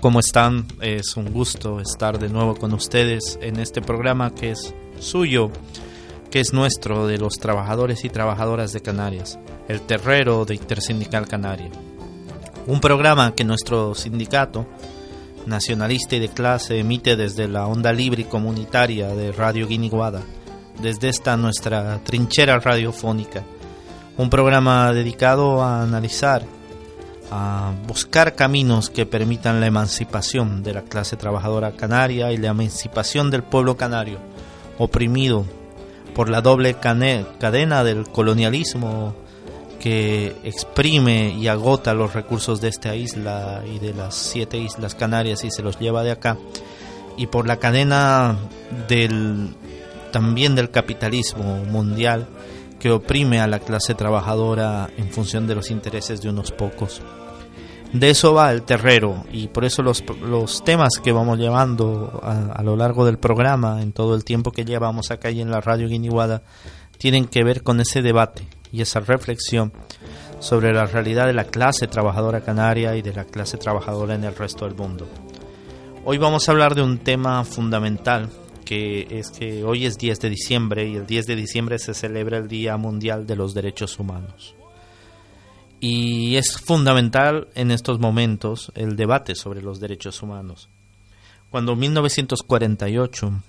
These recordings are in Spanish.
¿cómo están? Es un gusto estar de nuevo con ustedes en este programa que es suyo, que es nuestro, de los trabajadores y trabajadoras de Canarias, el terrero de Intersindical Canaria. Un programa que nuestro sindicato nacionalista y de clase emite desde la onda libre y comunitaria de Radio Guiniguada, desde esta nuestra trinchera radiofónica. Un programa dedicado a analizar a buscar caminos que permitan la emancipación de la clase trabajadora canaria y la emancipación del pueblo canario, oprimido por la doble cadena del colonialismo que exprime y agota los recursos de esta isla y de las siete islas canarias y se los lleva de acá, y por la cadena del también del capitalismo mundial que oprime a la clase trabajadora en función de los intereses de unos pocos. De eso va el terrero y por eso los, los temas que vamos llevando a, a lo largo del programa, en todo el tiempo que llevamos acá y en la radio Guiniguada, tienen que ver con ese debate y esa reflexión sobre la realidad de la clase trabajadora canaria y de la clase trabajadora en el resto del mundo. Hoy vamos a hablar de un tema fundamental es que hoy es 10 de diciembre y el 10 de diciembre se celebra el Día Mundial de los Derechos Humanos. Y es fundamental en estos momentos el debate sobre los derechos humanos. Cuando en 1948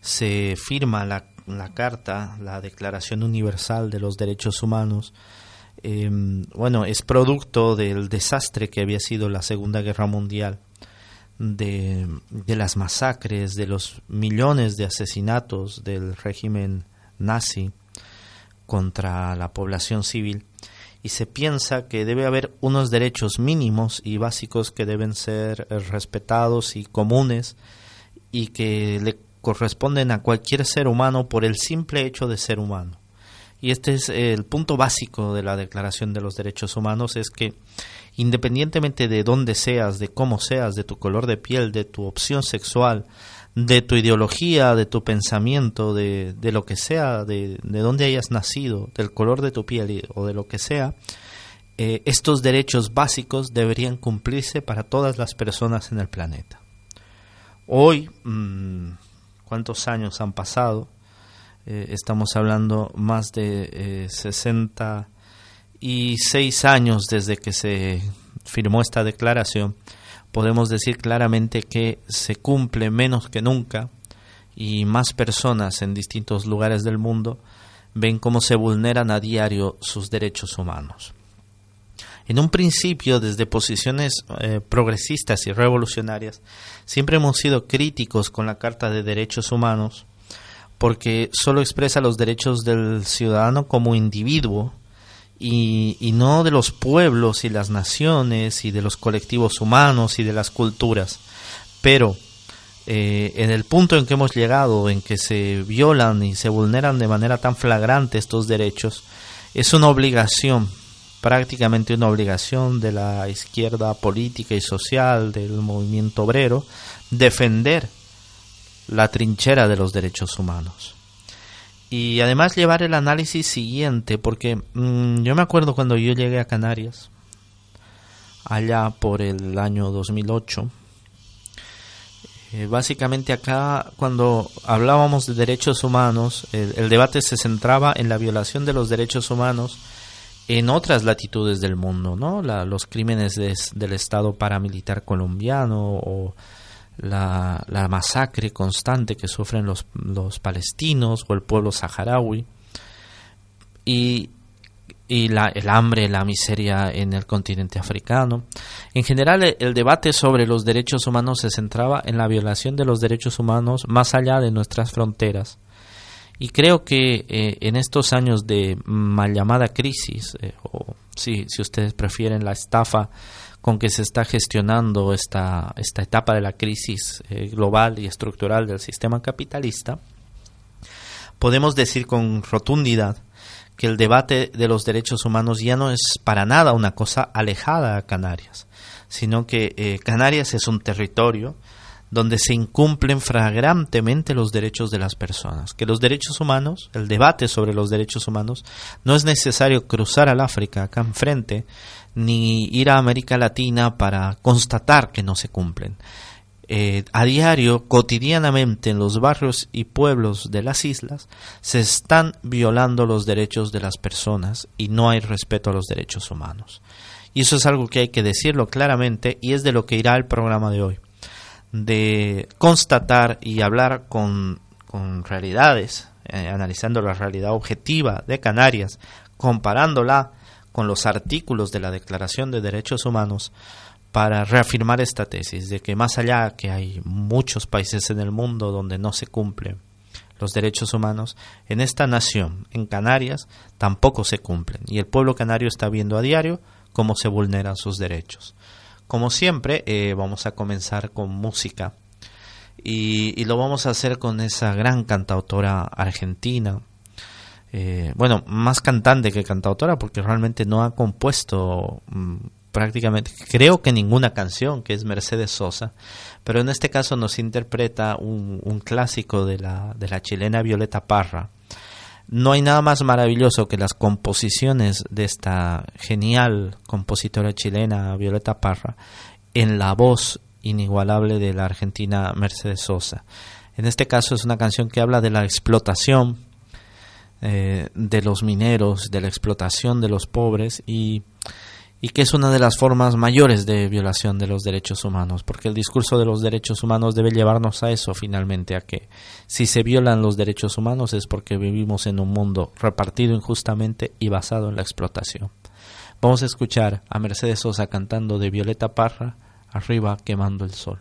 se firma la, Carta, la Declaración Universal de los Derechos Humanos, eh, bueno, es producto del desastre que había sido la Segunda Guerra Mundial, de, las masacres, de los millones de asesinatos del régimen nazi contra la población civil y se piensa que debe haber unos derechos mínimos y básicos que deben ser eh, respetados y comunes y que le corresponden a cualquier ser humano por el simple hecho de ser humano. Y este es el punto básico de la Declaración de los Derechos Humanos, es que independientemente de dónde seas, de cómo seas, de tu color de piel, de tu opción sexual, de tu ideología, de tu pensamiento, de, de lo que sea, de, de dónde hayas nacido, del color de tu piel o de lo que sea, eh, estos derechos básicos deberían cumplirse para todas las personas en el planeta. Hoy, mm, ¿cuántos años han pasado? Eh, estamos hablando más de eh, 66 años desde que se firmó esta declaración. Podemos decir claramente que se cumple menos que nunca y más personas en distintos lugares del mundo ven cómo se vulneran a diario sus derechos humanos. En un principio, desde posiciones eh, progresistas y revolucionarias, siempre hemos sido críticos con la Carta de Derechos Humanos porque solo expresa los derechos del ciudadano como individuo y, y no de los pueblos y las naciones y de los colectivos humanos y de las culturas. Pero eh, en el punto en que hemos llegado, en que se violan y se vulneran de manera tan flagrante estos derechos, es una obligación, prácticamente una obligación de la izquierda política y social, del movimiento obrero, defender la trinchera de los derechos humanos. Y además llevar el análisis siguiente, porque mmm, yo me acuerdo cuando yo llegué a Canarias, allá por el año 2008, eh, básicamente acá cuando hablábamos de derechos humanos, el, el, debate se centraba en la violación de los derechos humanos en otras latitudes del mundo, ¿no? La, los crímenes de, del Estado paramilitar colombiano o la, la, masacre constante que sufren los, los palestinos o el pueblo saharaui. Y y la, el hambre, la miseria en el continente africano. En general, el, debate sobre los derechos humanos se centraba en la violación de los derechos humanos más allá de nuestras fronteras. Y creo que eh, en estos años de mal llamada crisis, eh, o si ustedes prefieren la estafa con que se está gestionando esta, esta etapa de la crisis eh, global y estructural del sistema capitalista, podemos decir con rotundidad que el debate de los derechos humanos ya no es para nada una cosa alejada a Canarias, sino que eh, Canarias es un territorio donde se incumplen flagrantemente los derechos de las personas, que los derechos humanos, el debate sobre los derechos humanos, no es necesario cruzar al África acá enfrente, ni ir a América Latina para constatar que no se cumplen. Eh, a diario, cotidianamente en los barrios y pueblos de las islas, se están violando los derechos de las personas y no hay respeto a los derechos humanos. Y eso es algo que hay que decirlo claramente y es de lo que irá el programa de hoy. De constatar y hablar con, con realidades, eh, analizando la realidad objetiva de Canarias, comparándola con los artículos de la Declaración de Derechos Humanos, para reafirmar esta tesis de que más allá que hay muchos países en el mundo donde no se cumplen los derechos humanos, en esta nación, en Canarias, tampoco se cumplen y el pueblo canario está viendo a diario cómo se vulneran sus derechos. Como siempre, eh, vamos a comenzar con música y, y, lo vamos a hacer con esa gran cantautora argentina, eh, bueno, más cantante que cantautora porque realmente no ha compuesto mm, prácticamente, creo que ninguna canción, que es Mercedes Sosa, pero en este caso nos interpreta un, un clásico de la, de la chilena Violeta Parra. No hay nada más maravilloso que las composiciones de esta genial compositora chilena Violeta Parra en la voz inigualable de la argentina Mercedes Sosa. En este caso es una canción que habla de la explotación eh, de los mineros, de la explotación de los pobres y y que es una de las formas mayores de violación de los derechos humanos, porque el discurso de los derechos humanos debe llevarnos a eso finalmente, a que si se violan los derechos humanos es porque vivimos en un mundo repartido injustamente y basado en la explotación. Vamos a escuchar a Mercedes Sosa cantando de Violeta Parra, arriba quemando el sol.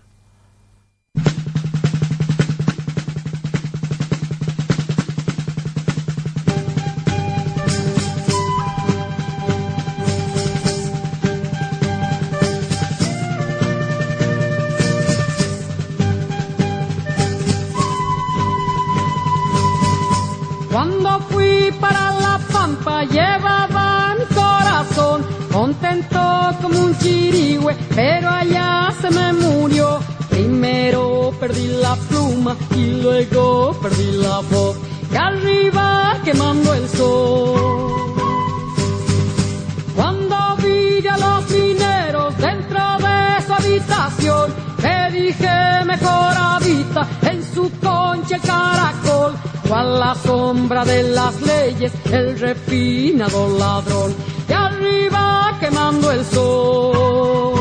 Pero allá se me murió. Primero perdí la pluma y luego perdí la voz, y arriba quemando el sol. Cuando vi a los mineros dentro de su habitación, me dije mejor habita en su concha el caracol a la sombra de las leyes, el refinado ladrón, y arriba quemando el sol.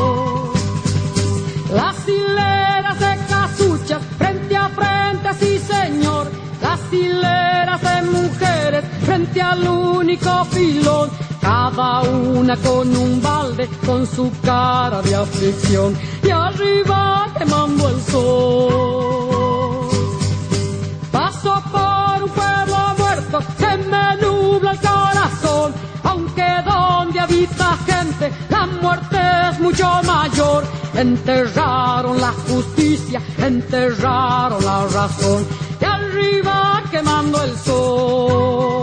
Frente al único filón, cada una con un balde, con su cara de aflicción, y arriba quemando el sol. Paso por se me nubla el corazón, aunque donde habita gente la muerte es mucho mayor. Enterraron la justicia, enterraron la razón, y arriba quemando el sol.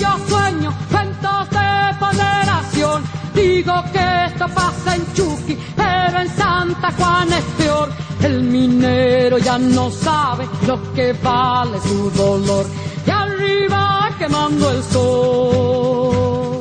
Yo sueño cuentos de ponderación, digo que esto pasa en Chucky, pero en Santa Juan es peor el minero ya no sabe lo que vale su dolor. Y arriba quemando el sol.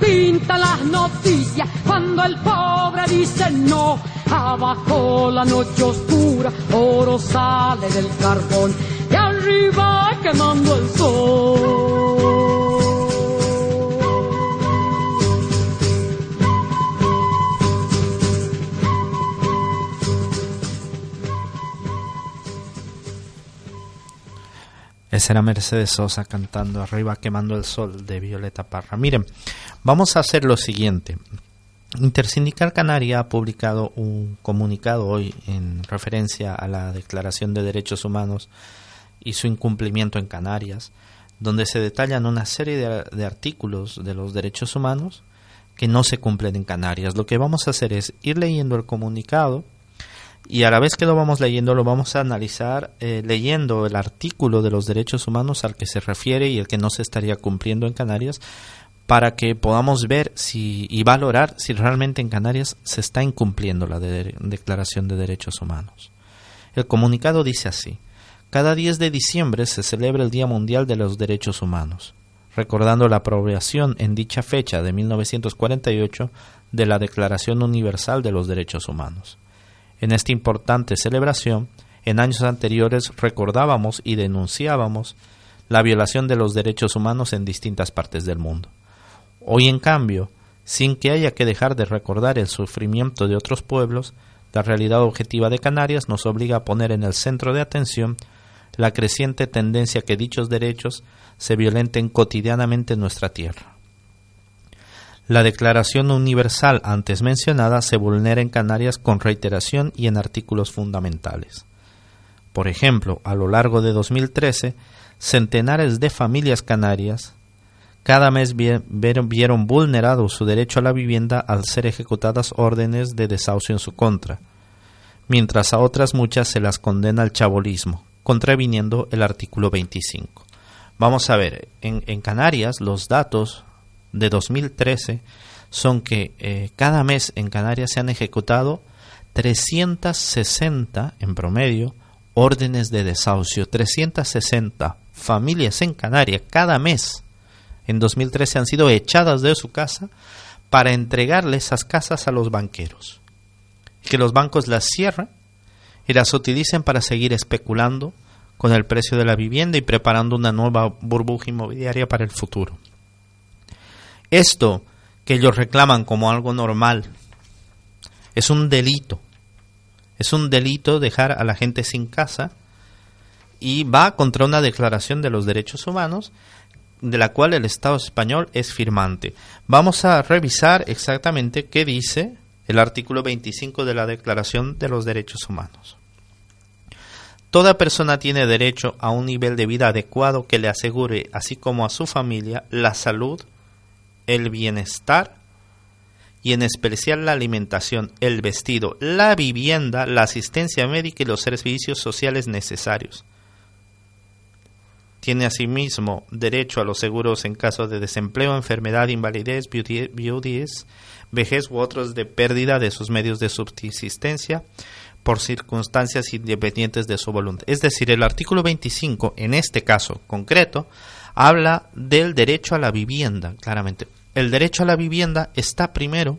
Pinta las noticias cuando el pobre dice no. Abajo la noche oscura, oro sale del carbón y arriba quemando Esa era Mercedes Sosa cantando Arriba quemando el sol de Violeta Parra. Miren, vamos a hacer lo siguiente. Intersindical Canaria ha publicado un comunicado hoy en referencia a la Declaración de Derechos Humanos y su incumplimiento en Canarias, donde se detallan una serie de, de, artículos de los derechos humanos que no se cumplen en Canarias. Lo que vamos a hacer es ir leyendo el comunicado y a la vez que lo vamos leyendo lo vamos a analizar eh, leyendo el artículo de los derechos humanos al que se refiere y el que no se estaría cumpliendo en Canarias para que podamos ver si y valorar si realmente en Canarias se está incumpliendo la Declaración de Derechos Humanos. El comunicado dice así: Cada 10 de diciembre se celebra el Día Mundial de los Derechos Humanos, recordando la aprobación en dicha fecha de 1948 de la Declaración Universal de los Derechos Humanos. En esta importante celebración, en años anteriores recordábamos y denunciábamos la violación de los derechos humanos en distintas partes del mundo. Hoy, en cambio, sin que haya que dejar de recordar el sufrimiento de otros pueblos, la realidad objetiva de Canarias nos obliga a poner en el centro de atención la creciente tendencia que dichos derechos se violenten cotidianamente en nuestra tierra. La Declaración Universal antes mencionada se vulnera en Canarias con reiteración y en artículos fundamentales. Por ejemplo, a lo largo de 2013, centenares de familias canarias cada mes vieron vulnerado su derecho a la vivienda al ser ejecutadas órdenes de desahucio en su contra, mientras a otras muchas se las condena al chabolismo, contraviniendo el artículo 25. Vamos a ver, en, en Canarias los datos de 2013 son que eh, cada mes en Canarias se han ejecutado 360 en promedio órdenes de desahucio, 360 familias en Canarias cada mes en 2013 han sido echadas de su casa para entregarle esas casas a los banqueros. Que los bancos las cierren y las utilicen para seguir especulando con el precio de la vivienda y preparando una nueva burbuja inmobiliaria para el futuro. Esto que ellos reclaman como algo normal es un delito. Es un delito dejar a la gente sin casa y va contra una declaración de los derechos humanos de la cual el Estado español es firmante. Vamos a revisar exactamente qué dice el artículo 25 de la Declaración de los Derechos Humanos. Toda persona tiene derecho a un nivel de vida adecuado que le asegure, así como a su familia, la salud, el bienestar y en especial la alimentación, el vestido, la vivienda, la asistencia médica y los servicios sociales necesarios. Tiene asimismo derecho a los seguros en caso de desempleo, enfermedad, invalidez, viudez, vejez u otros de pérdida de sus medios de subsistencia por circunstancias independientes de su voluntad. Es decir, el artículo 25, en este caso concreto, habla del derecho a la vivienda, claramente. El derecho a la vivienda está primero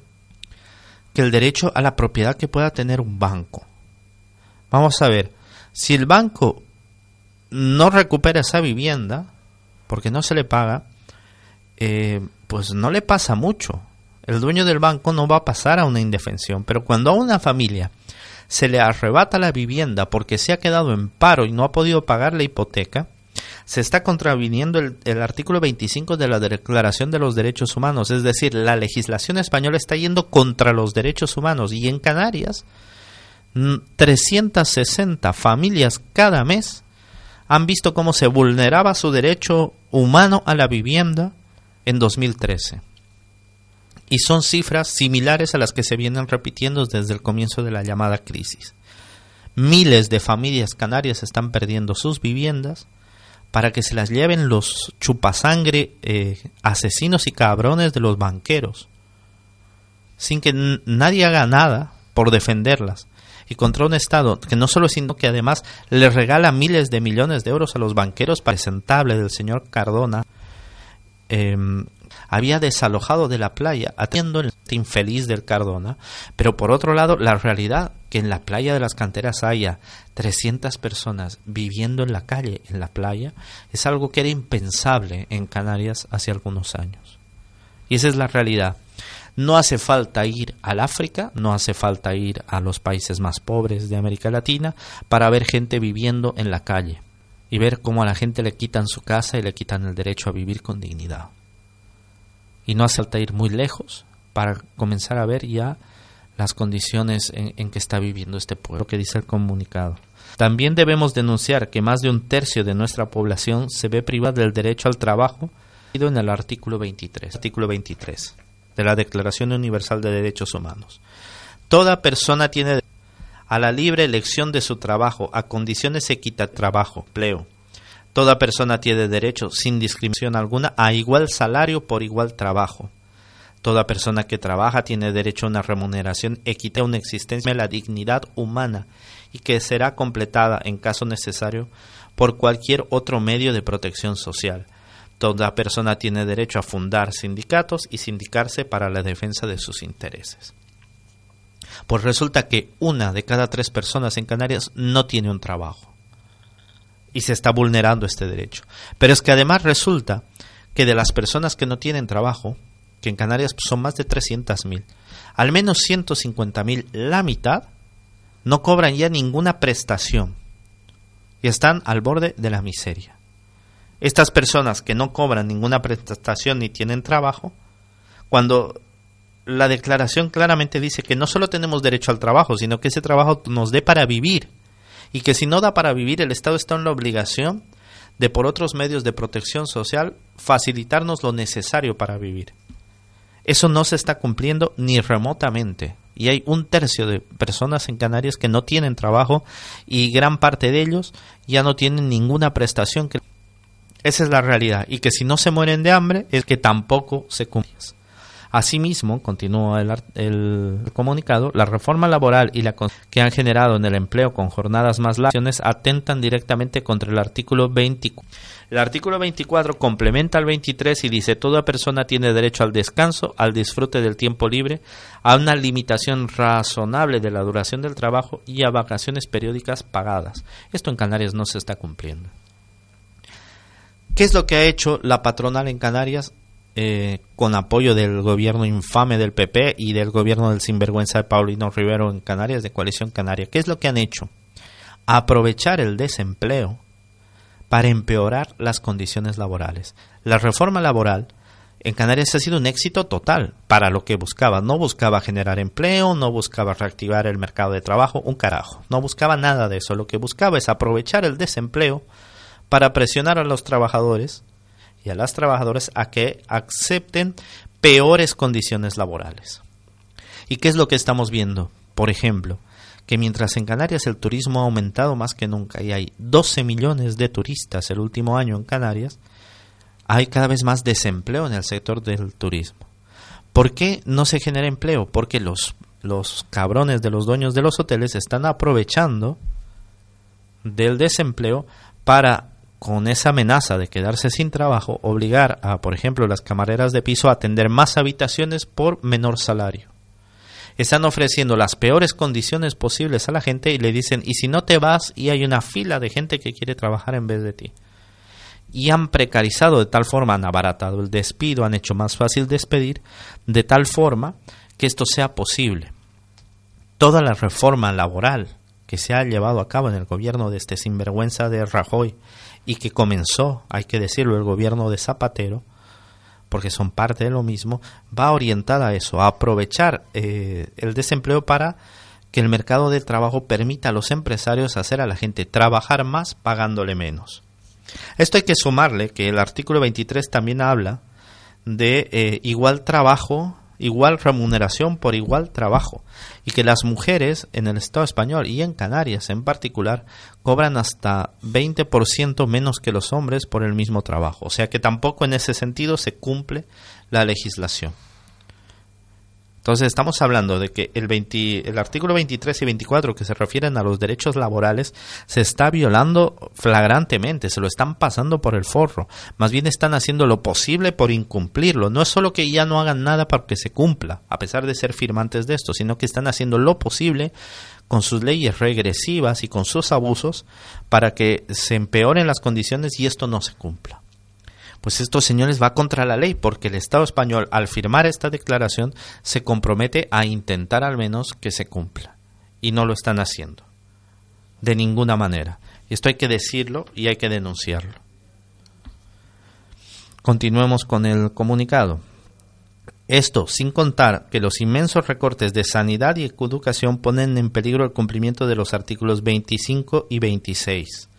que el derecho a la propiedad que pueda tener un banco. Vamos a ver, si el banco no recupera esa vivienda, porque no se le paga, eh, pues no le pasa mucho. El dueño del banco no va a pasar a una indefensión, pero cuando a una familia se le arrebata la vivienda porque se ha quedado en paro y no ha podido pagar la hipoteca, se está contraviniendo el, artículo 25 de la Declaración de los Derechos Humanos, es decir, la legislación española está yendo contra los derechos humanos y en Canarias 360 familias cada mes han visto cómo se vulneraba su derecho humano a la vivienda en 2013. Y son cifras similares a las que se vienen repitiendo desde el comienzo de la llamada crisis. Miles de familias canarias están perdiendo sus viviendas para que se las lleven los chupasangre eh, asesinos y cabrones de los banqueros, sin que nadie haga nada por defenderlas, y contra un Estado que no solo sino que además le regala miles de millones de euros a los banqueros presentable del señor Cardona, em, había desalojado de la playa, atiendo infeliz del Cardona, pero por otro lado, la realidad que en la playa de las canteras haya 300 personas viviendo en la calle, en la playa, es algo que era impensable en Canarias hace algunos años. Y esa es la realidad. No hace falta ir al África, no hace falta ir a los países más pobres de América Latina para ver gente viviendo en la calle y ver cómo a la gente le quitan su casa y le quitan el derecho a vivir con dignidad. Y no hace falta ir muy lejos para comenzar a ver ya las condiciones en, que está viviendo este pueblo, que dice el comunicado. También debemos denunciar que más de un tercio de nuestra población se ve privada del derecho al trabajo en el artículo 23. Artículo 23 de la Declaración Universal de Derechos Humanos. Toda persona tiene a la libre elección de su trabajo, a condiciones equitativas, trabajo, empleo. Toda persona tiene derecho, sin discriminación alguna, a igual salario por igual trabajo. Toda persona que trabaja tiene derecho a una remuneración equitativa, una existencia de la dignidad humana y que será completada, en caso necesario, por cualquier otro medio de protección social, Toda persona tiene derecho a fundar sindicatos y sindicarse para la defensa de sus intereses. Pues resulta que una de cada tres personas en Canarias no tiene un trabajo. Y se está vulnerando este derecho. Pero es que además resulta que de las personas que no tienen trabajo, que en Canarias son más de 300.000, al menos 150.000, la mitad, no cobran ya ninguna prestación y están al borde de la miseria. Estas personas que no cobran ninguna prestación ni tienen trabajo, cuando la declaración claramente dice que no solo tenemos derecho al trabajo, sino que ese trabajo nos dé para vivir y que si no da para vivir, el Estado está en la obligación de por otros medios de protección social facilitarnos lo necesario para vivir. Eso no se está cumpliendo ni remotamente. Y hay un tercio de personas en Canarias que no tienen trabajo y gran parte de ellos ya no tienen ninguna prestación que esa es la realidad. Y que si no se mueren de hambre, es que tampoco se cumplen. Asimismo, continúa el, comunicado, la reforma laboral y la que han generado en el empleo con jornadas más largas atentan directamente contra el artículo 24. El artículo 24 complementa al 23 y dice toda persona tiene derecho al descanso, al disfrute del tiempo libre, a una limitación razonable de la duración del trabajo y a vacaciones periódicas pagadas. Esto en Canarias no se está cumpliendo. ¿Qué es lo que ha hecho la patronal en Canarias eh, con apoyo del gobierno infame del PP y del gobierno del sinvergüenza de Paulino Rivero en Canarias, de Coalición Canaria? ¿Qué es lo que han hecho? Aprovechar el desempleo para empeorar las condiciones laborales. La reforma laboral en Canarias ha sido un éxito total para lo que buscaba. No buscaba generar empleo, no buscaba reactivar el mercado de trabajo, un carajo. No buscaba nada de eso. Lo que buscaba es aprovechar el desempleo para presionar a los trabajadores y a las trabajadoras a que acepten peores condiciones laborales. ¿Y qué es lo que estamos viendo? Por ejemplo, que mientras en Canarias el turismo ha aumentado más que nunca y hay 12 millones de turistas el último año en Canarias, hay cada vez más desempleo en el sector del turismo. ¿Por qué no se genera empleo? Porque los, los cabrones de los dueños de los hoteles están aprovechando del desempleo para con esa amenaza de quedarse sin trabajo, obligar a, por ejemplo, las camareras de piso a atender más habitaciones por menor salario. Están ofreciendo las peores condiciones posibles a la gente y le dicen, y si no te vas y hay una fila de gente que quiere trabajar en vez de ti. Y han precarizado de tal forma, han abaratado el despido, han hecho más fácil despedir, de tal forma que esto sea posible. Toda la reforma laboral que se ha llevado a cabo en el gobierno de este sinvergüenza de Rajoy y que comenzó, hay que decirlo, el gobierno de Zapatero, porque son parte de lo mismo, va orientada a eso, a aprovechar eh, el desempleo para que el mercado del trabajo permita a los empresarios hacer a la gente trabajar más pagándole menos. Esto hay que sumarle que el artículo 23 también habla de eh, igual trabajo igual remuneración por igual trabajo y que las mujeres en el Estado español y en Canarias en particular cobran hasta 20% menos que los hombres por el mismo trabajo. O sea que tampoco en ese sentido se cumple la legislación. Entonces estamos hablando de que el, 20, el artículo 23 y 24 que se refieren a los derechos laborales se está violando flagrantemente, se lo están pasando por el forro. Más bien están haciendo lo posible por incumplirlo. No es solo que ya no hagan nada para que se cumpla, a pesar de ser firmantes de esto, sino que están haciendo lo posible con sus leyes regresivas y con sus abusos para que se empeoren las condiciones y esto no se cumpla pues esto, señores, va contra la ley, porque el Estado español, al firmar esta declaración, se compromete a intentar al menos que se cumpla. Y no lo están haciendo. De ninguna manera. Y esto hay que decirlo y hay que denunciarlo. Continuemos con el comunicado. Esto sin contar que los inmensos recortes de sanidad y educación ponen en peligro el cumplimiento de los artículos 25 y 26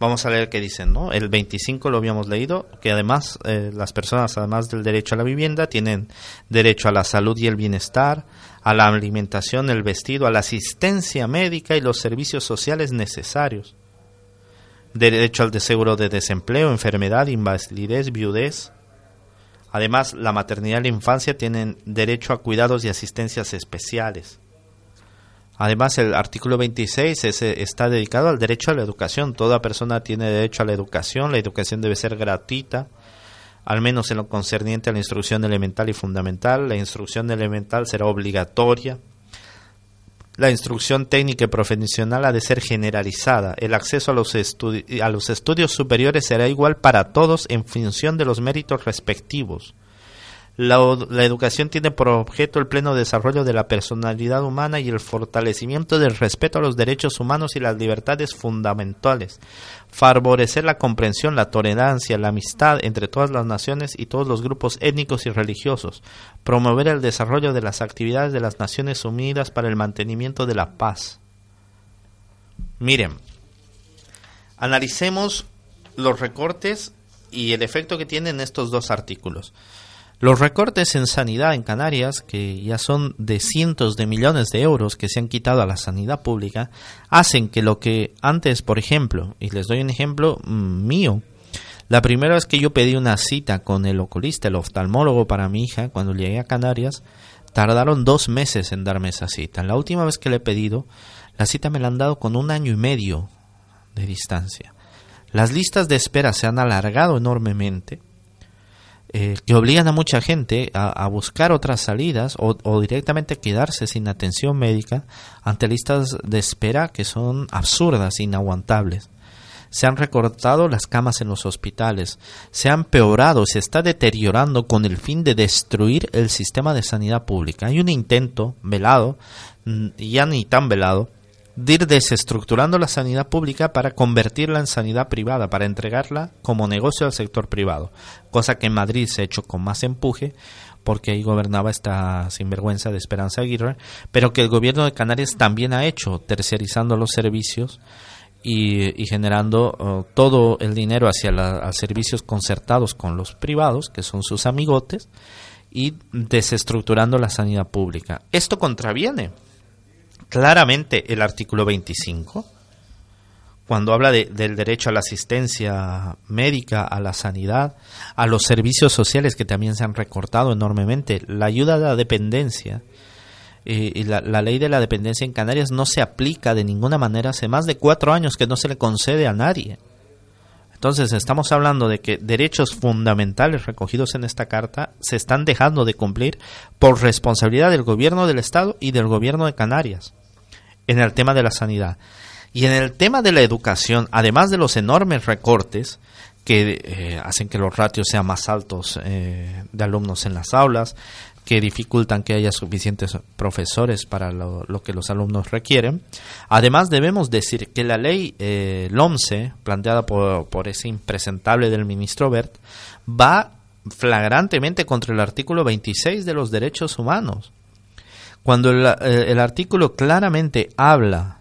Vamos a leer qué dicen, ¿no? El 25 lo habíamos leído, que además eh, las personas, además del derecho a la vivienda, tienen derecho a la salud y el bienestar, a la alimentación, el vestido, a la asistencia médica y los servicios sociales necesarios. Derecho al seguro de desempleo, enfermedad, invalidez, viudez. Además, la maternidad y la infancia tienen derecho a cuidados y asistencias especiales Además, el artículo 26 está dedicado al derecho a la educación. Toda persona tiene derecho a la educación. La educación debe ser gratuita, al menos en lo concerniente a la instrucción elemental y fundamental. La instrucción elemental será obligatoria. La instrucción técnica y profesional ha de ser generalizada. El acceso a los, a los estudios superiores será igual para todos en función de los méritos respectivos. La, educación tiene por objeto el pleno desarrollo de la personalidad humana y el fortalecimiento del respeto a los derechos humanos y las libertades fundamentales, favorecer la comprensión, la tolerancia, la amistad entre todas las naciones y todos los grupos étnicos y religiosos, promover el desarrollo de las actividades de las Naciones Unidas para el mantenimiento de la paz. Miren, analicemos los recortes y el efecto que tienen estos dos artículos. Los recortes en sanidad en Canarias, que ya son de cientos de millones de euros que se han quitado a la sanidad pública, hacen que lo que antes, por ejemplo, y les doy un ejemplo mm, mío, la primera vez que yo pedí una cita con el oculista, el oftalmólogo para mi hija, cuando llegué a Canarias, tardaron dos meses en darme esa cita. La última vez que le he pedido, la cita me la han dado con un año y medio de distancia. Las listas de espera se han alargado enormemente eh, que obligan a mucha gente a, buscar otras salidas o, directamente quedarse sin atención médica ante listas de espera que son absurdas, inaguantables. Se han recortado las camas en los hospitales, se han empeorado, se está deteriorando con el fin de destruir el sistema de sanidad pública. Hay un intento velado, mm, ya ni tan velado, de ir desestructurando la sanidad pública para convertirla en sanidad privada, para entregarla como negocio al sector privado, cosa que en Madrid se ha hecho con más empuje porque ahí gobernaba esta sinvergüenza de Esperanza Aguirre, pero que el gobierno de Canarias también ha hecho, terciarizando los servicios y, generando oh, todo el dinero hacia los servicios concertados con los privados, que son sus amigotes, y desestructurando la sanidad pública. Esto contraviene claramente el artículo 25, cuando habla del derecho a la asistencia médica, a la sanidad, a los servicios sociales que también se han recortado enormemente, la ayuda a la dependencia. Eh, y la, ley de la dependencia en Canarias no se aplica de ninguna manera hace más de cuatro años que no se le concede a nadie. Entonces estamos hablando de que derechos fundamentales recogidos en esta carta se están dejando de cumplir por responsabilidad del gobierno del Estado y del gobierno de Canarias en el tema de la sanidad. Y en el tema de la educación, además de los enormes recortes que eh, hacen que los ratios sean más altos eh, de alumnos en las aulas, que dificultan que haya suficientes profesores para lo, que los alumnos requieren. Además, debemos decir que la ley eh, LOMCE, planteada por, por ese impresentable del ministro Bert, va flagrantemente contra el artículo 26 de los derechos humanos. Cuando eh, el, artículo claramente habla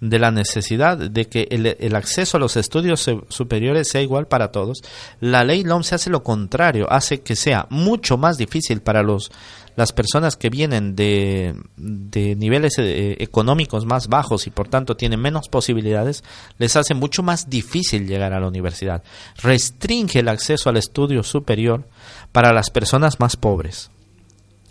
de la necesidad de que el, acceso a los estudios superiores sea igual para todos, la ley se hace lo contrario, hace que sea mucho más difícil para los, las personas que vienen de, de niveles eh, económicos más bajos y por tanto tienen menos posibilidades, les hace mucho más difícil llegar a la universidad. Restringe el acceso al estudio superior para las personas más pobres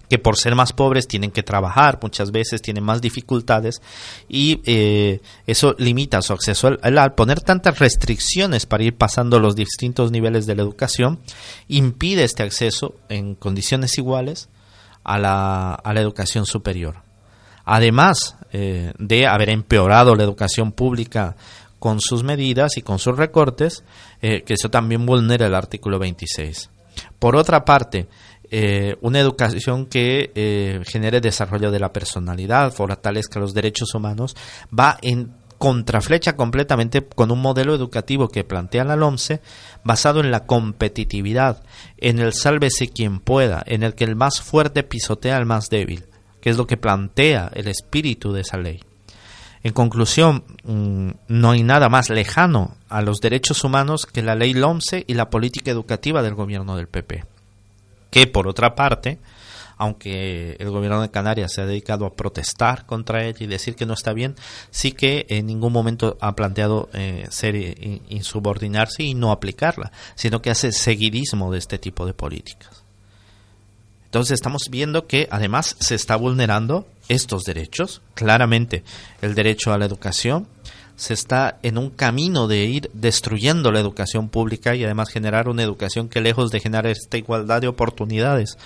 que por ser más pobres tienen que trabajar, muchas veces tienen más dificultades y eh, eso limita su acceso. Al, al, poner tantas restricciones para ir pasando los distintos niveles de la educación, impide este acceso en condiciones iguales a la, a la educación superior. Además eh, de haber empeorado la educación pública con sus medidas y con sus recortes, eh, que eso también vulnera el artículo 26. Por otra parte, eh, una educación que eh, genere desarrollo de la personalidad, fortalezca los derechos humanos, va en contraflecha completamente con un modelo educativo que plantea la LOMCE basado en la competitividad, en el sálvese quien pueda, en el que el más fuerte pisotea al más débil, que es lo que plantea el espíritu de esa ley. En conclusión, mm, no hay nada más lejano a los derechos humanos que la ley LOMCE y la política educativa del gobierno del PP que por otra parte, aunque el gobierno de Canarias se ha dedicado a protestar contra él y decir que no está bien, sí que en ningún momento ha planteado eh, ser insubordinarse y no aplicarla, sino que hace seguidismo de este tipo de políticas. Entonces estamos viendo que además se está vulnerando estos derechos, claramente el derecho a la educación, se está en un camino de ir destruyendo la educación pública y además generar una educación que lejos de generar esta igualdad de oportunidades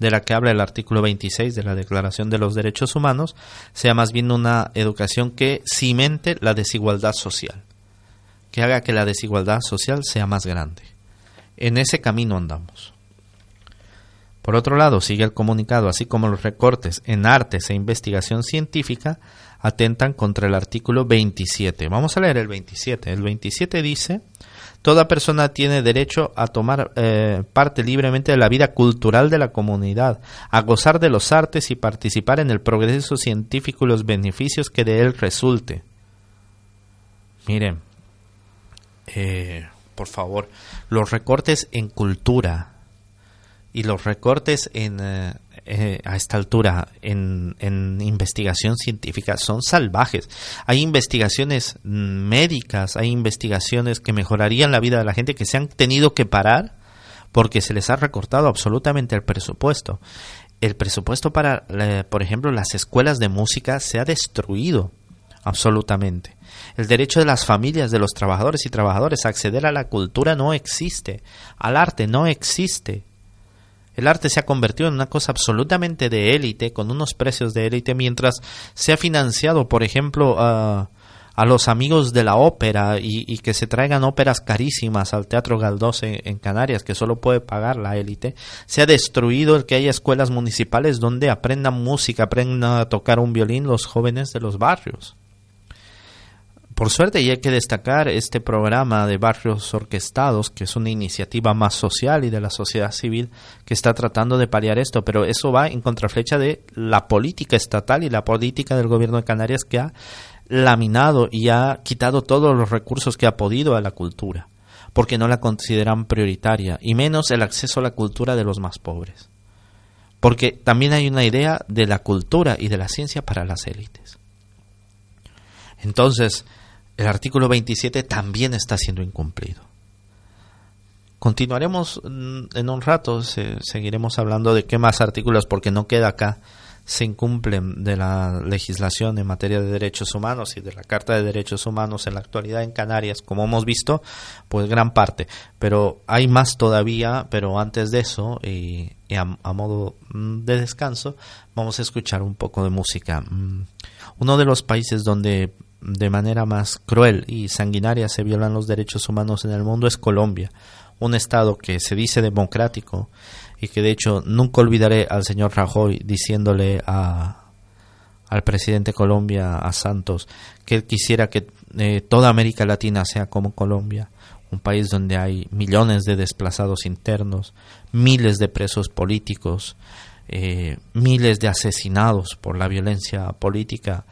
de la que habla el artículo 26 de la Declaración de los Derechos Humanos, sea más bien una educación que cimente la desigualdad social, que haga que la desigualdad social sea más grande. En ese camino andamos. Por otro lado, sigue el comunicado, así como los recortes en artes e investigación científica, atentan contra el artículo 27. Vamos a leer el 27. El 27 dice, toda persona tiene derecho a tomar eh, parte libremente de la vida cultural de la comunidad, a gozar de los artes y participar en el progreso científico y los beneficios que de él resulte. Miren, eh, por favor, los recortes en cultura y los recortes en, eh, eh, a esta altura en, en, investigación científica son salvajes. Hay investigaciones médicas, hay investigaciones que mejorarían la vida de la gente que se han tenido que parar porque se les ha recortado absolutamente el presupuesto. El presupuesto para, por ejemplo, las escuelas de música se ha destruido absolutamente. El derecho de las familias, de los trabajadores y trabajadoras a acceder a la cultura no existe, al arte no existe. El arte se ha convertido en una cosa absolutamente de élite, con unos precios de élite, mientras se ha financiado, por ejemplo, a, los amigos de la ópera y, que se traigan óperas carísimas al Teatro Galdós en, Canarias, que solo puede pagar la élite. Se ha destruido el que haya escuelas municipales donde aprendan música, aprendan a tocar un violín los jóvenes de los barrios. Por suerte, y hay que destacar este programa de barrios orquestados, que es una iniciativa más social y de la sociedad civil que está tratando de paliar esto, pero eso va en contraflecha de la política estatal y la política del gobierno de Canarias que ha laminado y ha quitado todos los recursos que ha podido a la cultura, porque no la consideran prioritaria, y menos el acceso a la cultura de los más pobres. Porque también hay una idea de la cultura y de la ciencia para las élites. Entonces, el artículo 27 también está siendo incumplido. Continuaremos mm, en un rato, seguiremos hablando de qué más artículos, porque no queda acá, se incumplen de la legislación en materia de derechos humanos y de la Carta de Derechos Humanos en la actualidad en Canarias, como hemos visto, pues gran parte. Pero hay más todavía, pero antes de eso, y, a, modo mm, de descanso, vamos a escuchar un poco de música. Mm, uno de los países donde de manera más cruel y sanguinaria se violan los derechos humanos en el mundo es Colombia, un estado que se dice democrático y que de hecho nunca olvidaré al señor Rajoy diciéndole a, al presidente Colombia, a Santos, que él quisiera que eh, toda América Latina sea como Colombia, un país donde hay millones de desplazados internos, miles de presos políticos, eh, miles de asesinados por la violencia política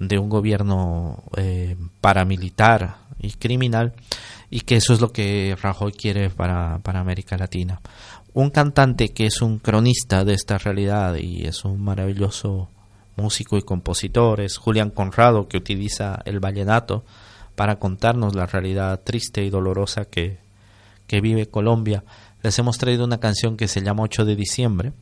de un gobierno eh, paramilitar y criminal y que eso es lo que Rajoy quiere para, para América Latina. Un cantante que es un cronista de esta realidad y es un maravilloso músico y compositor es Julián Conrado que utiliza el vallenato para contarnos la realidad triste y dolorosa que, que vive Colombia. Les hemos traído una canción que se llama 8 de diciembre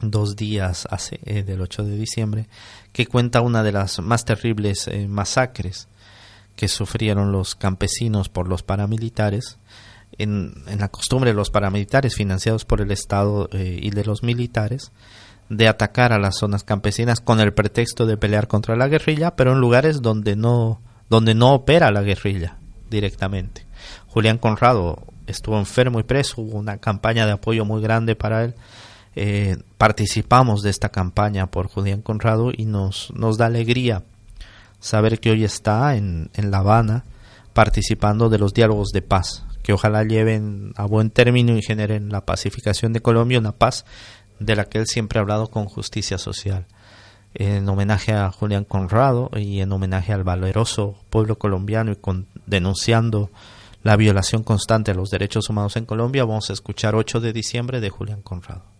dos días hace eh, del 8 de diciembre, que cuenta una de las más terribles eh, masacres que sufrieron los campesinos por los paramilitares. En, en, la costumbre de los paramilitares financiados por el Estado eh, y de los militares de atacar a las zonas campesinas con el pretexto de pelear contra la guerrilla, pero en lugares donde no donde no opera la guerrilla directamente. Julián Conrado estuvo enfermo y preso, hubo una campaña de apoyo muy grande para él eh, participamos de esta campaña por Julián Conrado y nos, nos da alegría saber que hoy está en, en La Habana participando de los diálogos de paz, que ojalá lleven a buen término y generen la pacificación de Colombia, una paz de la que él siempre ha hablado con justicia social. En homenaje a Julián Conrado y en homenaje al valeroso pueblo colombiano y con, denunciando la violación constante de los derechos humanos en Colombia, vamos a escuchar 8 de diciembre de Julián Conrado.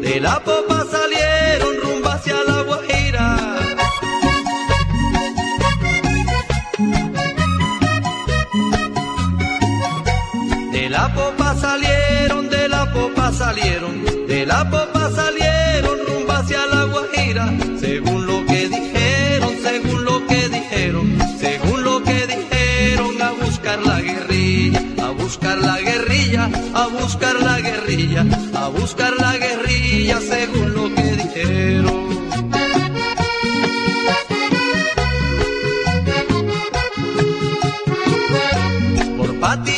De la popa salieron rumbo hacia la Guajira. De la popa salieron, de la popa salieron, de la popa salieron rumbo hacia la Guajira, según lo buscar la guerrilla, a buscar la guerrilla según lo que dijeron. Por patillar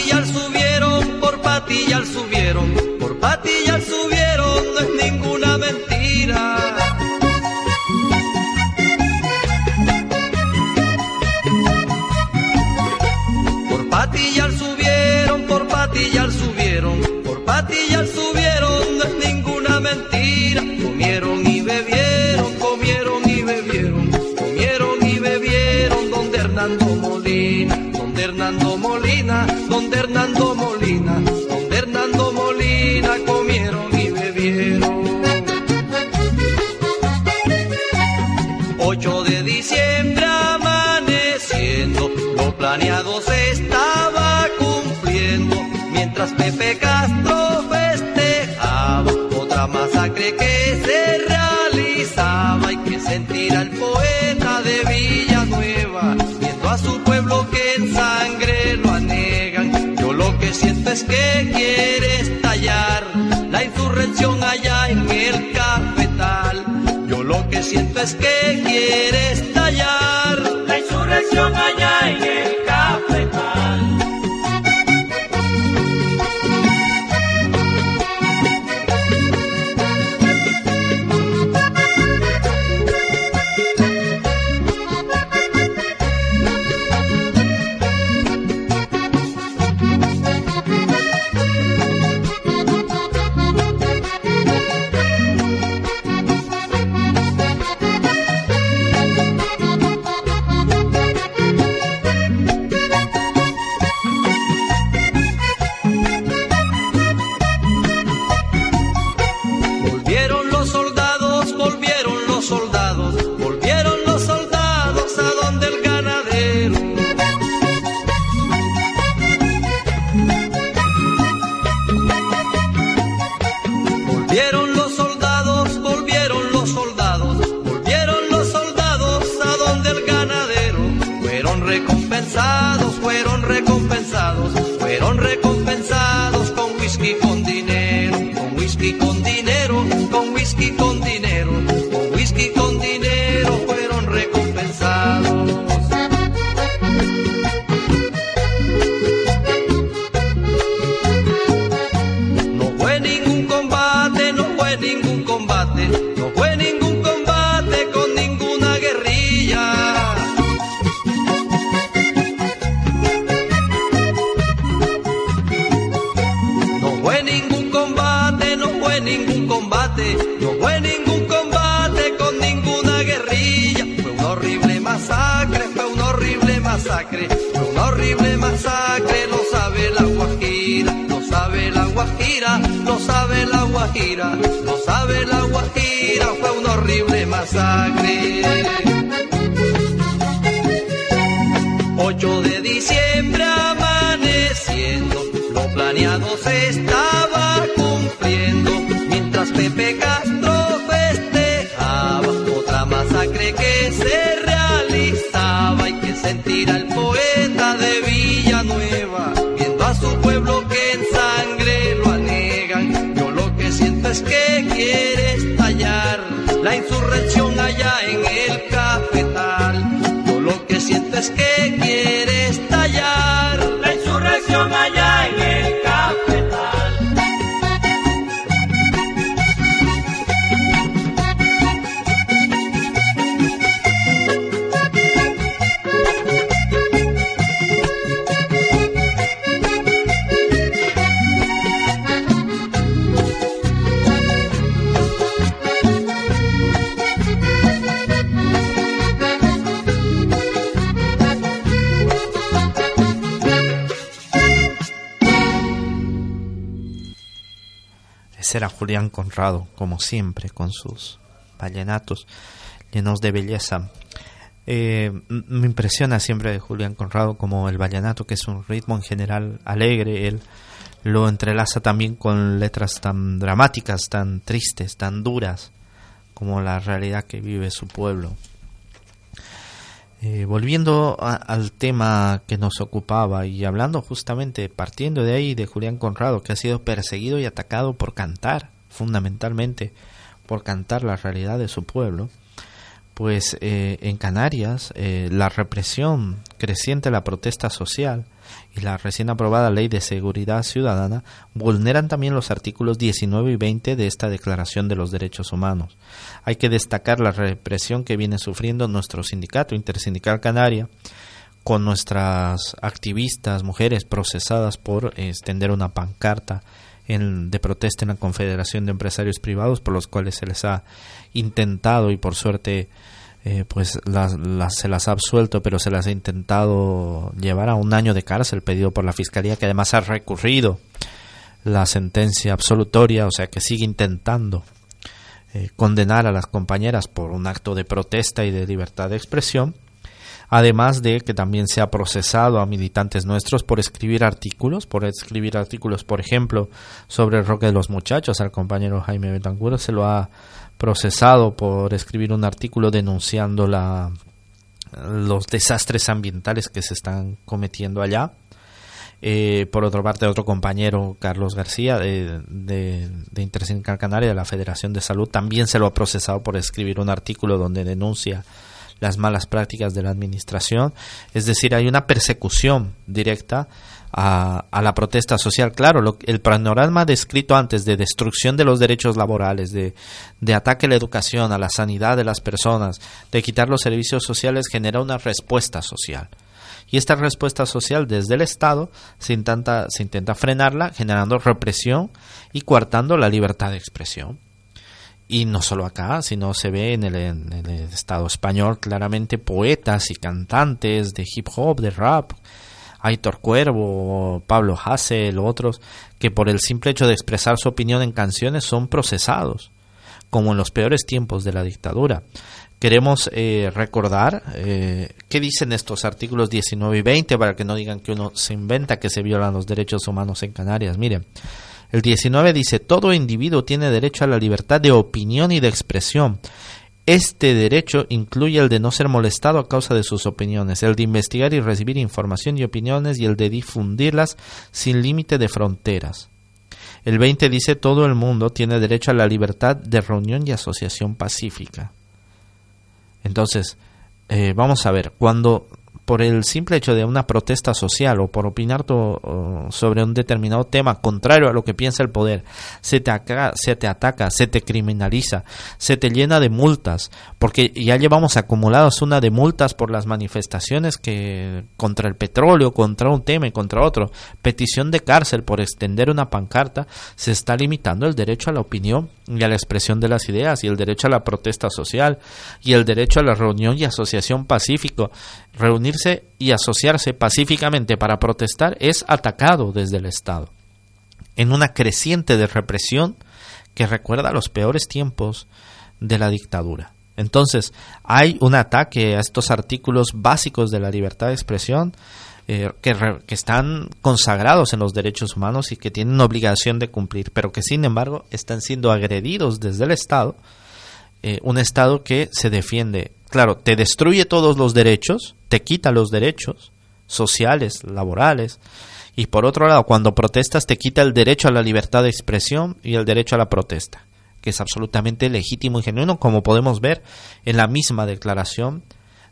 Molina, donde Hernando Molina, donde Hernando Molina comieron y bebieron. 8 de diciembre amaneciendo, lo planeado se estaba cumpliendo, mientras Pepe Lo que siento es que quiere estallar la insurrección allá en el cafetal. Yo lo que siento es que quiere estallar la insurrección allá en el. Ningún combate, no fue ningún combate con ninguna guerrilla. Fue una horrible masacre, fue una horrible masacre, fue una horrible masacre, lo sabe la guajira, lo sabe la guajira, lo sabe la guajira, lo sabe la guajira, fue una horrible masacre. 8 de diciembre amaneciendo, lo planeado se mientras Pepe Castro festejaba otra masacre que se realizaba y que sentirá el poeta de Villanueva, viendo a su pueblo que en sangre lo anegan. Yo lo que siento es que quiere estallar la insurrección allá en el Julián Conrado, como siempre, con sus vallenatos llenos de belleza. Eh, me impresiona siempre de Julián Conrado como el vallenato, que es un ritmo en general alegre. Él lo entrelaza también con letras tan dramáticas, tan tristes, tan duras, como la realidad que vive su pueblo. Eh, volviendo al tema que nos ocupaba y hablando justamente, partiendo de ahí, de Julián Conrado, que ha sido perseguido y atacado por cantar, fundamentalmente por cantar la realidad de su pueblo, pues eh, en Canarias eh, la represión creciente la protesta social y la recién aprobada Ley de Seguridad Ciudadana vulneran también los artículos 19 y 20 de esta Declaración de los Derechos Humanos. Hay que destacar la represión que viene sufriendo nuestro sindicato Intersindical Canaria con nuestras activistas mujeres procesadas por eh, extender una pancarta en- de protesta en la Confederación de Empresarios Privados por los cuales se les ha intentado y por suerte eh, pues las, las- se las ha absuelto pero se las ha intentado llevar a un año de cárcel pedido por la Fiscalía que además ha recurrido la sentencia absolutoria o sea que sigue intentando eh, condenar a las compañeras por un acto de protesta y de libertad de expresión además de que también se ha procesado a militantes nuestros por escribir artículos, por escribir artículos, por ejemplo, sobre el rock de los muchachos, al compañero Jaime Betancur se lo ha procesado por escribir un artículo denunciando la, los desastres ambientales que se están cometiendo allá. Eh, por otra parte, otro compañero, Carlos García, de, de, Canaria, de la Federación de Salud, también se lo ha procesado por escribir un artículo donde denuncia las malas prácticas de la administración. Es decir, hay una persecución directa a, la protesta social. Claro, lo, el panorama descrito antes de destrucción de los derechos laborales, de, de ataque a la educación, a la sanidad de las personas, de quitar los servicios sociales, genera una respuesta social. Y esta respuesta social desde el Estado se intenta, se intenta frenarla, generando represión y coartando la libertad de expresión. Y no solo acá, sino se ve en el, en el Estado español claramente poetas y cantantes de hip hop, de rap, Aitor Cuervo, Pablo Hassel, otros, que por el simple hecho de expresar su opinión en canciones son procesados, como en los peores tiempos de la dictadura. Queremos eh, recordar eh, qué dicen estos artículos 19 y 20 para que no digan que uno se inventa que se violan los derechos humanos en Canarias. Miren, el 19 dice, todo individuo tiene derecho a la libertad de opinión y de expresión. Este derecho incluye el de no ser molestado a causa de sus opiniones, el de investigar y recibir información y opiniones y el de difundirlas sin límite de fronteras. El 20 dice todo el mundo tiene derecho a la libertad de reunión y asociación pacífica. Entonces, eh, vamos a ver, cuando por el simple hecho de una protesta social o por opinar sobre un determinado tema contrario a lo que piensa el poder, se te, se te ataca, se te criminaliza, se te llena de multas, porque ya llevamos acumulados una de multas por las manifestaciones que contra el petróleo, contra un tema y contra otro, petición de cárcel por extender una pancarta, se está limitando el derecho a la opinión y a la expresión de las ideas y el derecho a la protesta social y el derecho a la reunión y asociación pacífico y asociarse pacíficamente para protestar es atacado desde el Estado, en una creciente de represión que recuerda los peores tiempos de la dictadura. Entonces, hay un ataque a estos artículos básicos de la libertad de expresión eh, que, que, están consagrados en los derechos humanos y que tienen obligación de cumplir, pero que sin embargo están siendo agredidos desde el Estado, eh, un Estado que se defiende claro, te destruye todos los derechos, te quita los derechos sociales, laborales, y por otro lado, cuando protestas te quita el derecho a la libertad de expresión y el derecho a la protesta, que es absolutamente legítimo y genuino, como podemos ver en la misma declaración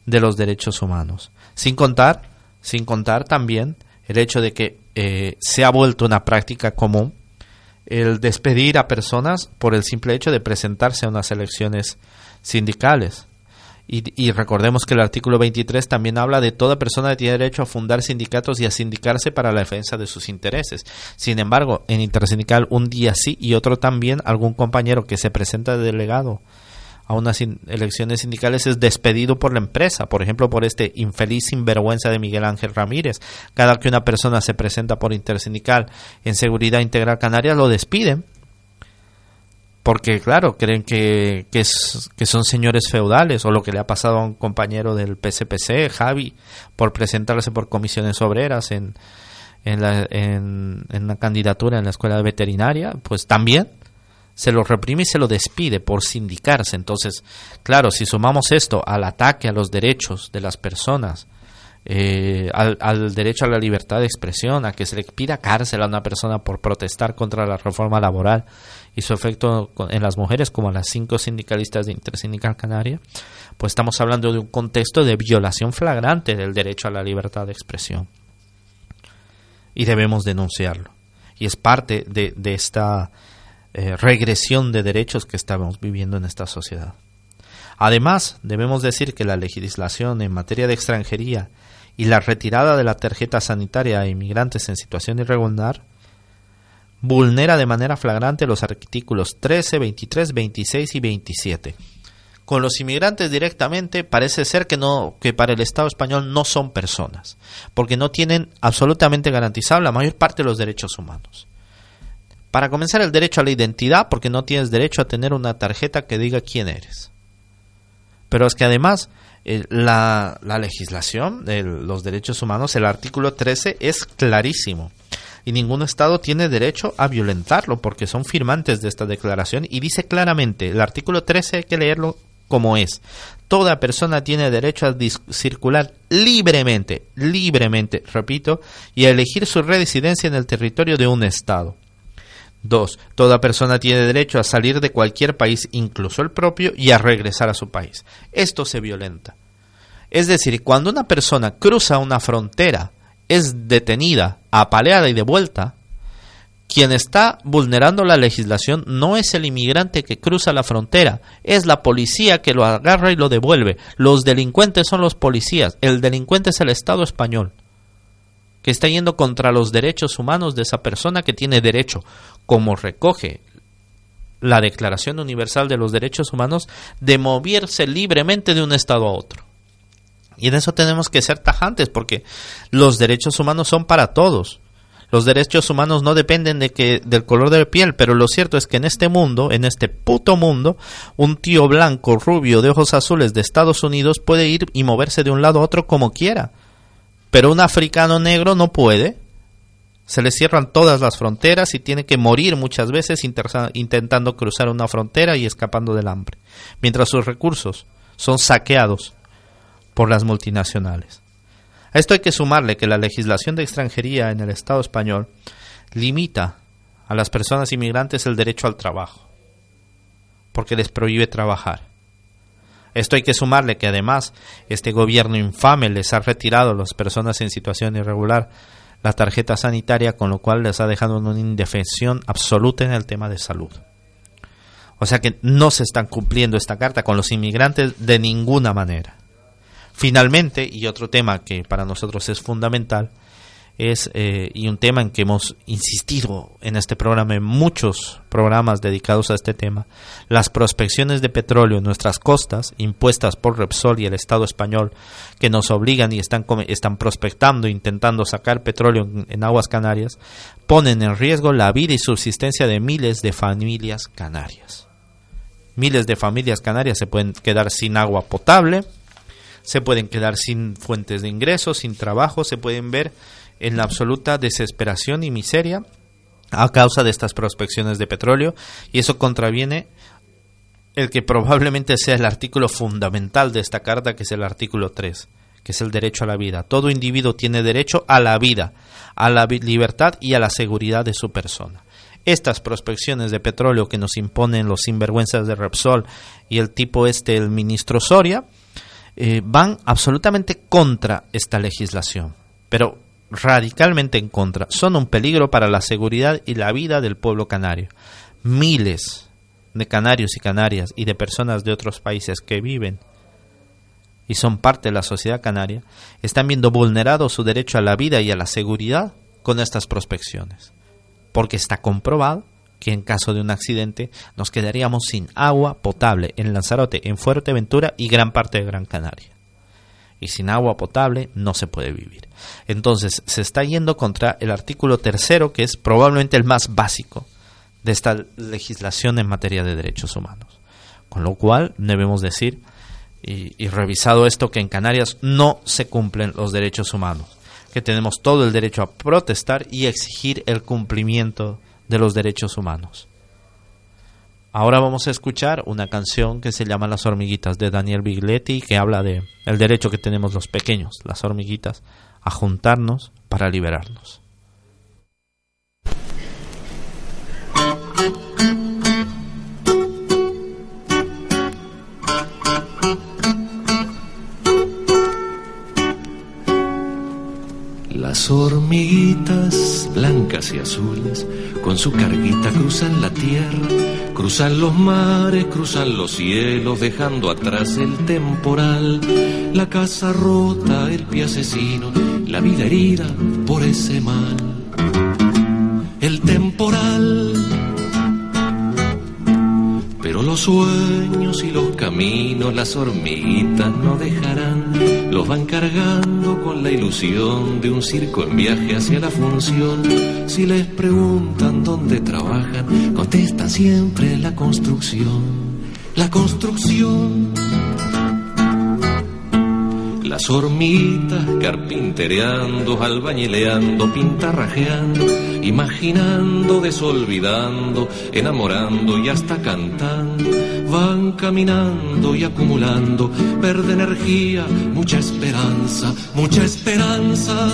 de los derechos humanos. Sin contar, sin contar también el hecho de que eh, se ha vuelto una práctica común el despedir a personas por el simple hecho de presentarse a unas elecciones sindicales. Y, recordemos que el artículo 23 también habla de toda persona que tiene derecho a fundar sindicatos y a sindicarse para la defensa de sus intereses. Sin embargo, en intersindical un día sí y otro también, algún compañero que se presenta de delegado a unas elecciones sindicales es despedido por la empresa, por ejemplo, por este infeliz sinvergüenza de Miguel Ángel Ramírez. Cada que una persona se presenta por intersindical en Seguridad Integral Canaria lo despiden porque claro, creen que, que, son señores feudales, o lo que le ha pasado a un compañero del PSPC, Javi, por presentarse por comisiones obreras en, en, la, en, candidatura en la escuela veterinaria, pues también se lo reprime y se lo despide por sindicarse. Entonces, claro, si sumamos esto al ataque a los derechos de las personas, eh, al, al, derecho a la libertad de expresión, a que se le pida cárcel a una persona por protestar contra la reforma laboral y su efecto en las mujeres, como las cinco sindicalistas de Intersindical Canaria, pues estamos hablando de un contexto de violación flagrante del derecho a la libertad de expresión. Y debemos denunciarlo. Y es parte de, esta eh, regresión de derechos que estamos viviendo en esta sociedad. Además, debemos decir que la legislación en materia de extranjería y la retirada de la tarjeta sanitaria a inmigrantes en situación irregular vulnera de manera flagrante los artículos 13, 23, 26 y 27. Con los inmigrantes directamente parece ser que no que para el Estado español no son personas, porque no tienen absolutamente garantizado la mayor parte de los derechos humanos. Para comenzar el derecho a la identidad, porque no tienes derecho a tener una tarjeta que diga quién eres. Pero es que además eh, la, legislación de los derechos humanos, el artículo 13 es clarísimo y ningún Estado tiene derecho a violentarlo porque son firmantes de esta declaración y dice claramente, el artículo 13 hay que leerlo como es. Toda persona tiene derecho a circular libremente, libremente, repito, y a elegir su residencia en el territorio de un Estado. 2. Toda persona tiene derecho a salir de cualquier país, incluso el propio, y a regresar a su país. Esto se violenta. Es decir, cuando una persona cruza una frontera, es detenida, apaleada y devuelta, quien está vulnerando la legislación no es el inmigrante que cruza la frontera, es la policía que lo agarra y lo devuelve. Los delincuentes son los policías, el delincuente es el Estado español que está yendo contra los derechos humanos de esa persona que tiene derecho, como recoge la Declaración Universal de los Derechos Humanos, de moverse libremente de un estado a otro. Y en eso tenemos que ser tajantes, porque los derechos humanos son para todos. Los derechos humanos no dependen de que del color de la piel, pero lo cierto es que en este mundo, en este puto mundo, un tío blanco, rubio, de ojos azules de Estados Unidos puede ir y moverse de un lado a otro como quiera pero un africano negro no puede. Se le cierran todas las fronteras y tiene que morir muchas veces intentando cruzar una frontera y escapando del hambre, mientras sus recursos son saqueados por las multinacionales. A esto hay que sumarle que la legislación de extranjería en el Estado español limita a las personas inmigrantes el derecho al trabajo, porque les prohíbe trabajar. Esto hay que sumarle que además este gobierno infame les ha retirado a las personas en situación irregular la tarjeta sanitaria, con lo cual les ha dejado una indefensión absoluta en el tema de salud. O sea que no se están cumpliendo esta carta con los inmigrantes de ninguna manera. Finalmente, y otro tema que para nosotros es fundamental, es eh, y un tema en que hemos insistido en este programa, en muchos programas dedicados a este tema, las prospecciones de petróleo en nuestras costas, impuestas por Repsol y el Estado español, que nos obligan y están, están prospectando, intentando sacar petróleo en, en aguas canarias, ponen en riesgo la vida y subsistencia de miles de familias canarias. Miles de familias canarias se pueden quedar sin agua potable, se pueden quedar sin fuentes de ingresos, sin trabajo, se pueden ver en la absoluta desesperación y miseria a causa de estas prospecciones de petróleo y eso contraviene el que probablemente sea el artículo fundamental de esta carta, que es el artículo 3, que es el derecho a la vida. Todo individuo tiene derecho a la vida, a la libertad y a la seguridad de su persona. Estas prospecciones de petróleo que nos imponen los sinvergüenzas de Repsol y el tipo este, el ministro Soria, eh, van absolutamente contra esta legislación. Pero radicalmente en contra. Son un peligro para la seguridad y la vida del pueblo canario. Miles de canarios y canarias y de personas de otros países que viven y son parte de la sociedad canaria están viendo vulnerado su derecho a la vida y a la seguridad con estas prospecciones. Porque está comprobado que en caso de un accidente nos quedaríamos sin agua potable en Lanzarote, en Fuerteventura y gran parte de Gran Canaria y sin agua potable no se puede vivir. Entonces se está yendo contra el artículo tercero, que es probablemente el más básico de esta legislación en materia de derechos humanos. Con lo cual debemos decir, y, y revisado esto, que en Canarias no se cumplen los derechos humanos, que tenemos todo el derecho a protestar y exigir el cumplimiento de los derechos humanos. Ahora vamos a escuchar una canción que se llama Las hormiguitas de Daniel Bigletti que habla de el derecho que tenemos los pequeños, las hormiguitas, a juntarnos para liberarnos. Las hormiguitas blancas y azules con su carguita cruzan la tierra, cruzan los mares, cruzan los cielos, dejando atrás el temporal, la casa rota, el pie asesino, la vida herida por ese mal. El temporal pero los sueños y los caminos, las hormiguitas no dejarán, los van cargando con la ilusión de un circo en viaje hacia la función. Si les preguntan dónde trabajan, contestan siempre la construcción. La construcción las hormitas carpintereando, albañileando, pintarrajeando, imaginando, desolvidando, enamorando y hasta cantando. Van caminando y acumulando, verde energía, mucha esperanza, mucha esperanza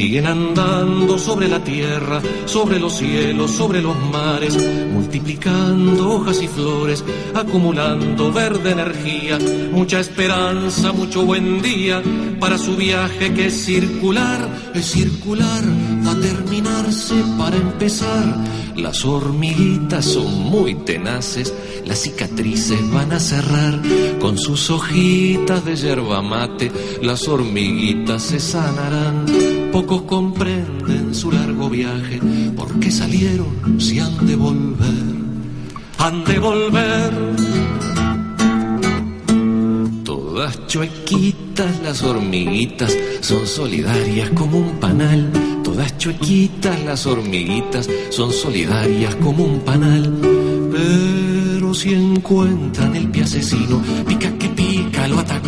siguen andando sobre la tierra, sobre los cielos, sobre los mares, multiplicando hojas y flores, acumulando verde energía, mucha esperanza, mucho buen día para su viaje que es circular, es circular, va a terminarse para empezar. Las hormiguitas son muy tenaces, las cicatrices van a cerrar con sus hojitas de yerba mate, las hormiguitas se sanarán Pocos comprenden su largo viaje, porque salieron si han de volver, han de volver. Todas chuequitas las hormiguitas, son solidarias como un panal. Todas chuequitas las hormiguitas, son solidarias como un panal. Pero si encuentran el pie asesino, pica que pica, lo atacarán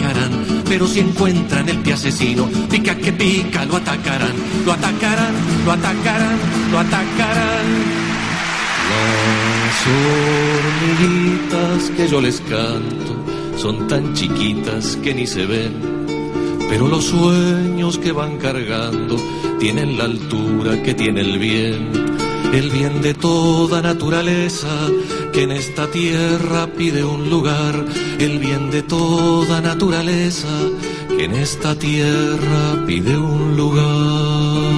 pero si encuentran el pie asesino, pica que pica, lo atacarán, lo atacarán, lo atacarán, lo atacarán. Las hormiguitas que yo les canto son tan chiquitas que ni se ven, pero los sueños que van cargando tienen la altura que tiene el bien el bien de toda naturaleza que en esta tierra pide un lugar, el bien de toda naturaleza que en esta tierra pide un lugar.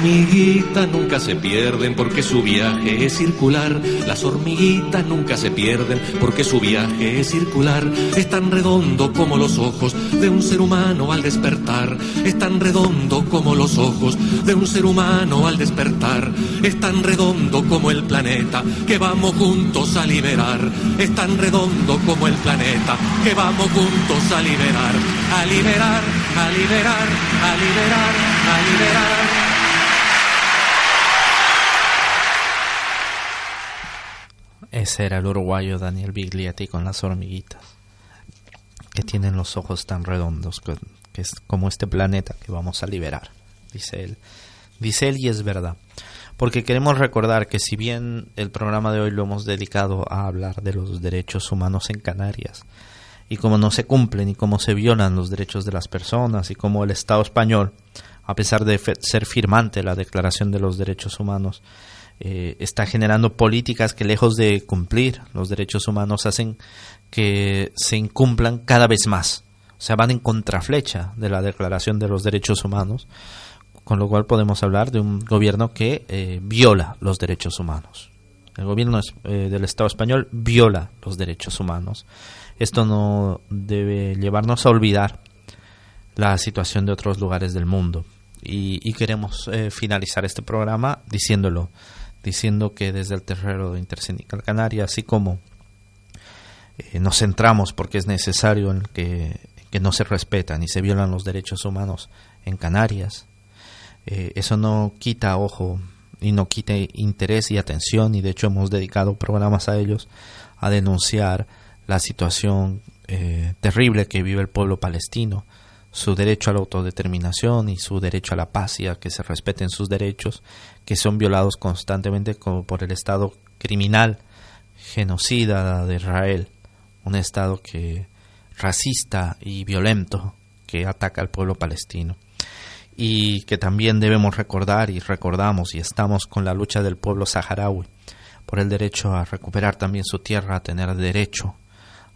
Hormiguitas nunca se pierden porque su viaje es circular. Las hormiguitas nunca se pierden porque su viaje es circular. Es tan redondo como los ojos de un ser humano al despertar. Es tan redondo como los ojos de un ser humano al despertar. Es tan redondo como el planeta que vamos juntos a liberar. Es tan redondo como el planeta que vamos juntos a liberar. A liberar, a liberar, a liberar, a liberar. Ese era el uruguayo Daniel Biglietti con las hormiguitas, que tienen los ojos tan redondos, que, es como este planeta que vamos a liberar, dice él. Dice él y es verdad, porque queremos recordar que si bien el programa de hoy lo hemos dedicado a hablar de los derechos humanos en Canarias, y cómo no se cumplen y cómo se violan los derechos de las personas y cómo el Estado español, a pesar de ser firmante de la Declaración de los Derechos Humanos, eh, está generando políticas que lejos de cumplir los derechos humanos hacen que se incumplan cada vez más. O sea, van en contraflecha de la Declaración de los Derechos Humanos, con lo cual podemos hablar de un gobierno que eh, viola los derechos humanos. El gobierno eh, del Estado español viola los derechos humanos. Esto no debe llevarnos a olvidar la situación de otros lugares del mundo. Y, queremos finalizar este programa diciéndolo diciendo que desde el terreno de Intersindical Canaria, así como eh, nos centramos porque es necesario en que, no se respetan y se violan los derechos humanos en Canarias, eh, eso no quita ojo y no quita interés y atención y de hecho hemos dedicado programas a ellos a denunciar la situación eh, terrible que vive el pueblo palestino su derecho a la autodeterminación y su derecho a la paz y a que se respeten sus derechos, que son violados constantemente como por el Estado criminal, genocida de Israel, un Estado que racista y violento que ataca al pueblo palestino. Y que también debemos recordar y recordamos y estamos con la lucha del pueblo saharaui por el derecho a recuperar también su tierra, a tener derecho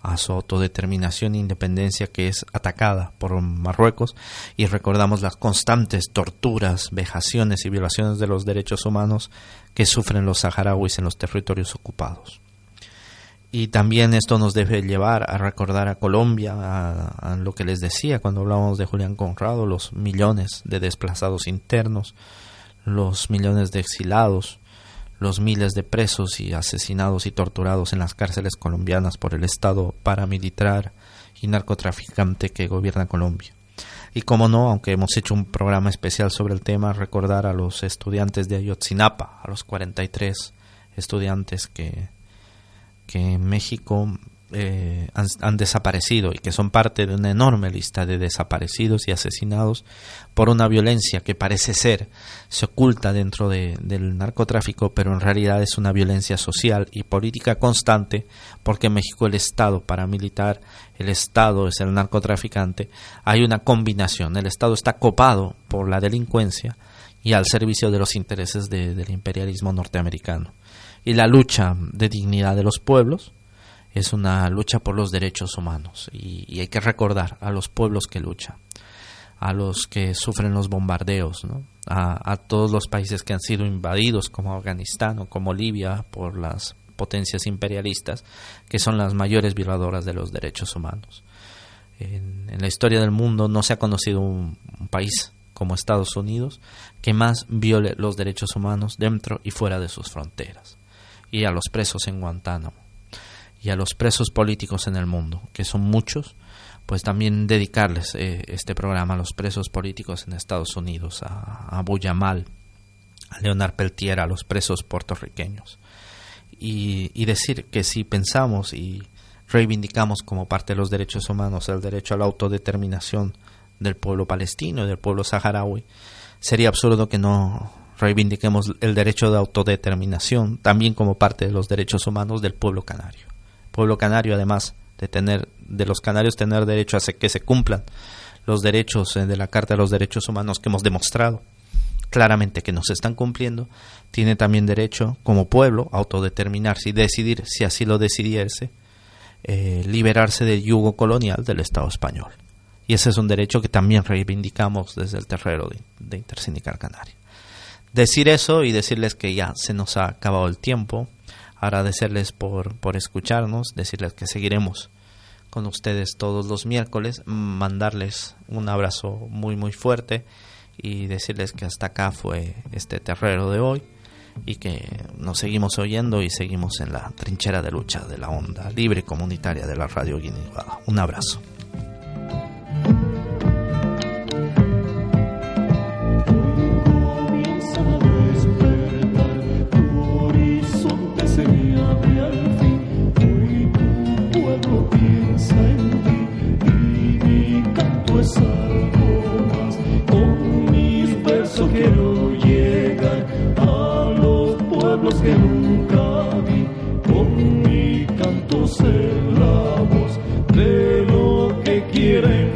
a su autodeterminación e independencia que es atacada por Marruecos y recordamos las constantes torturas, vejaciones y violaciones de los derechos humanos que sufren los saharauis en los territorios ocupados. Y también esto nos debe llevar a recordar a Colombia, a, a lo que les decía cuando hablábamos de Julián Conrado, los millones de desplazados internos, los millones de exilados, los miles de presos y asesinados y torturados en las cárceles colombianas por el Estado paramilitar y narcotraficante que gobierna Colombia. Y como no, aunque hemos hecho un programa especial sobre el tema, recordar a los estudiantes de Ayotzinapa, a los 43 estudiantes que, que en México eh, han, desaparecido y que son parte de una enorme lista de desaparecidos y asesinados por una violencia que parece ser se oculta dentro del narcotráfico, pero en realidad es una violencia social y política constante porque en México el Estado paramilitar, el Estado es el narcotraficante, hay una combinación, el Estado está copado por la delincuencia y al servicio de los intereses del imperialismo norteamericano. Y la lucha de dignidad de los pueblos, es una lucha por los derechos humanos y, hay que recordar a los pueblos que luchan, a los que sufren los bombardeos, a, todos los países que han sido invadidos como Afganistán o como Libia por las potencias imperialistas que son las mayores violadoras de los derechos humanos. En, la historia del mundo no se ha conocido un país como Estados Unidos que más viole los derechos humanos dentro y fuera de sus fronteras y a los presos en Guantánamo y a los presos políticos en el mundo, que son muchos, pues también dedicarles eh, este programa a los presos políticos en Estados Unidos, a, a Buyamal, a Leonard Peltier, a los presos puertorriqueños. Y, y, decir que si pensamos y reivindicamos como parte de los derechos humanos el derecho a la autodeterminación del pueblo palestino y del pueblo saharaui, sería absurdo que no reivindiquemos el derecho de autodeterminación también como parte de los derechos humanos del pueblo canario pueblo canario además de tener de los canarios tener derecho a que se cumplan los derechos eh, de la Carta de los Derechos Humanos que hemos demostrado claramente que nos están cumpliendo, tiene también derecho como pueblo a autodeterminarse y decidir, si así lo decidiese, eh, liberarse del yugo colonial del Estado español. Y ese es un derecho que también reivindicamos desde el terreno de, de Intersindical Canaria. Decir eso y decirles que ya se nos ha acabado el tiempo, agradecerles por, por escucharnos, decirles que seguiremos con ustedes todos los miércoles, mandarles un abrazo muy muy fuerte y decirles que hasta acá fue este terrero de hoy y que nos seguimos oyendo y seguimos en la trinchera de lucha de la onda libre comunitaria de la radio guineana. Un abrazo. quieren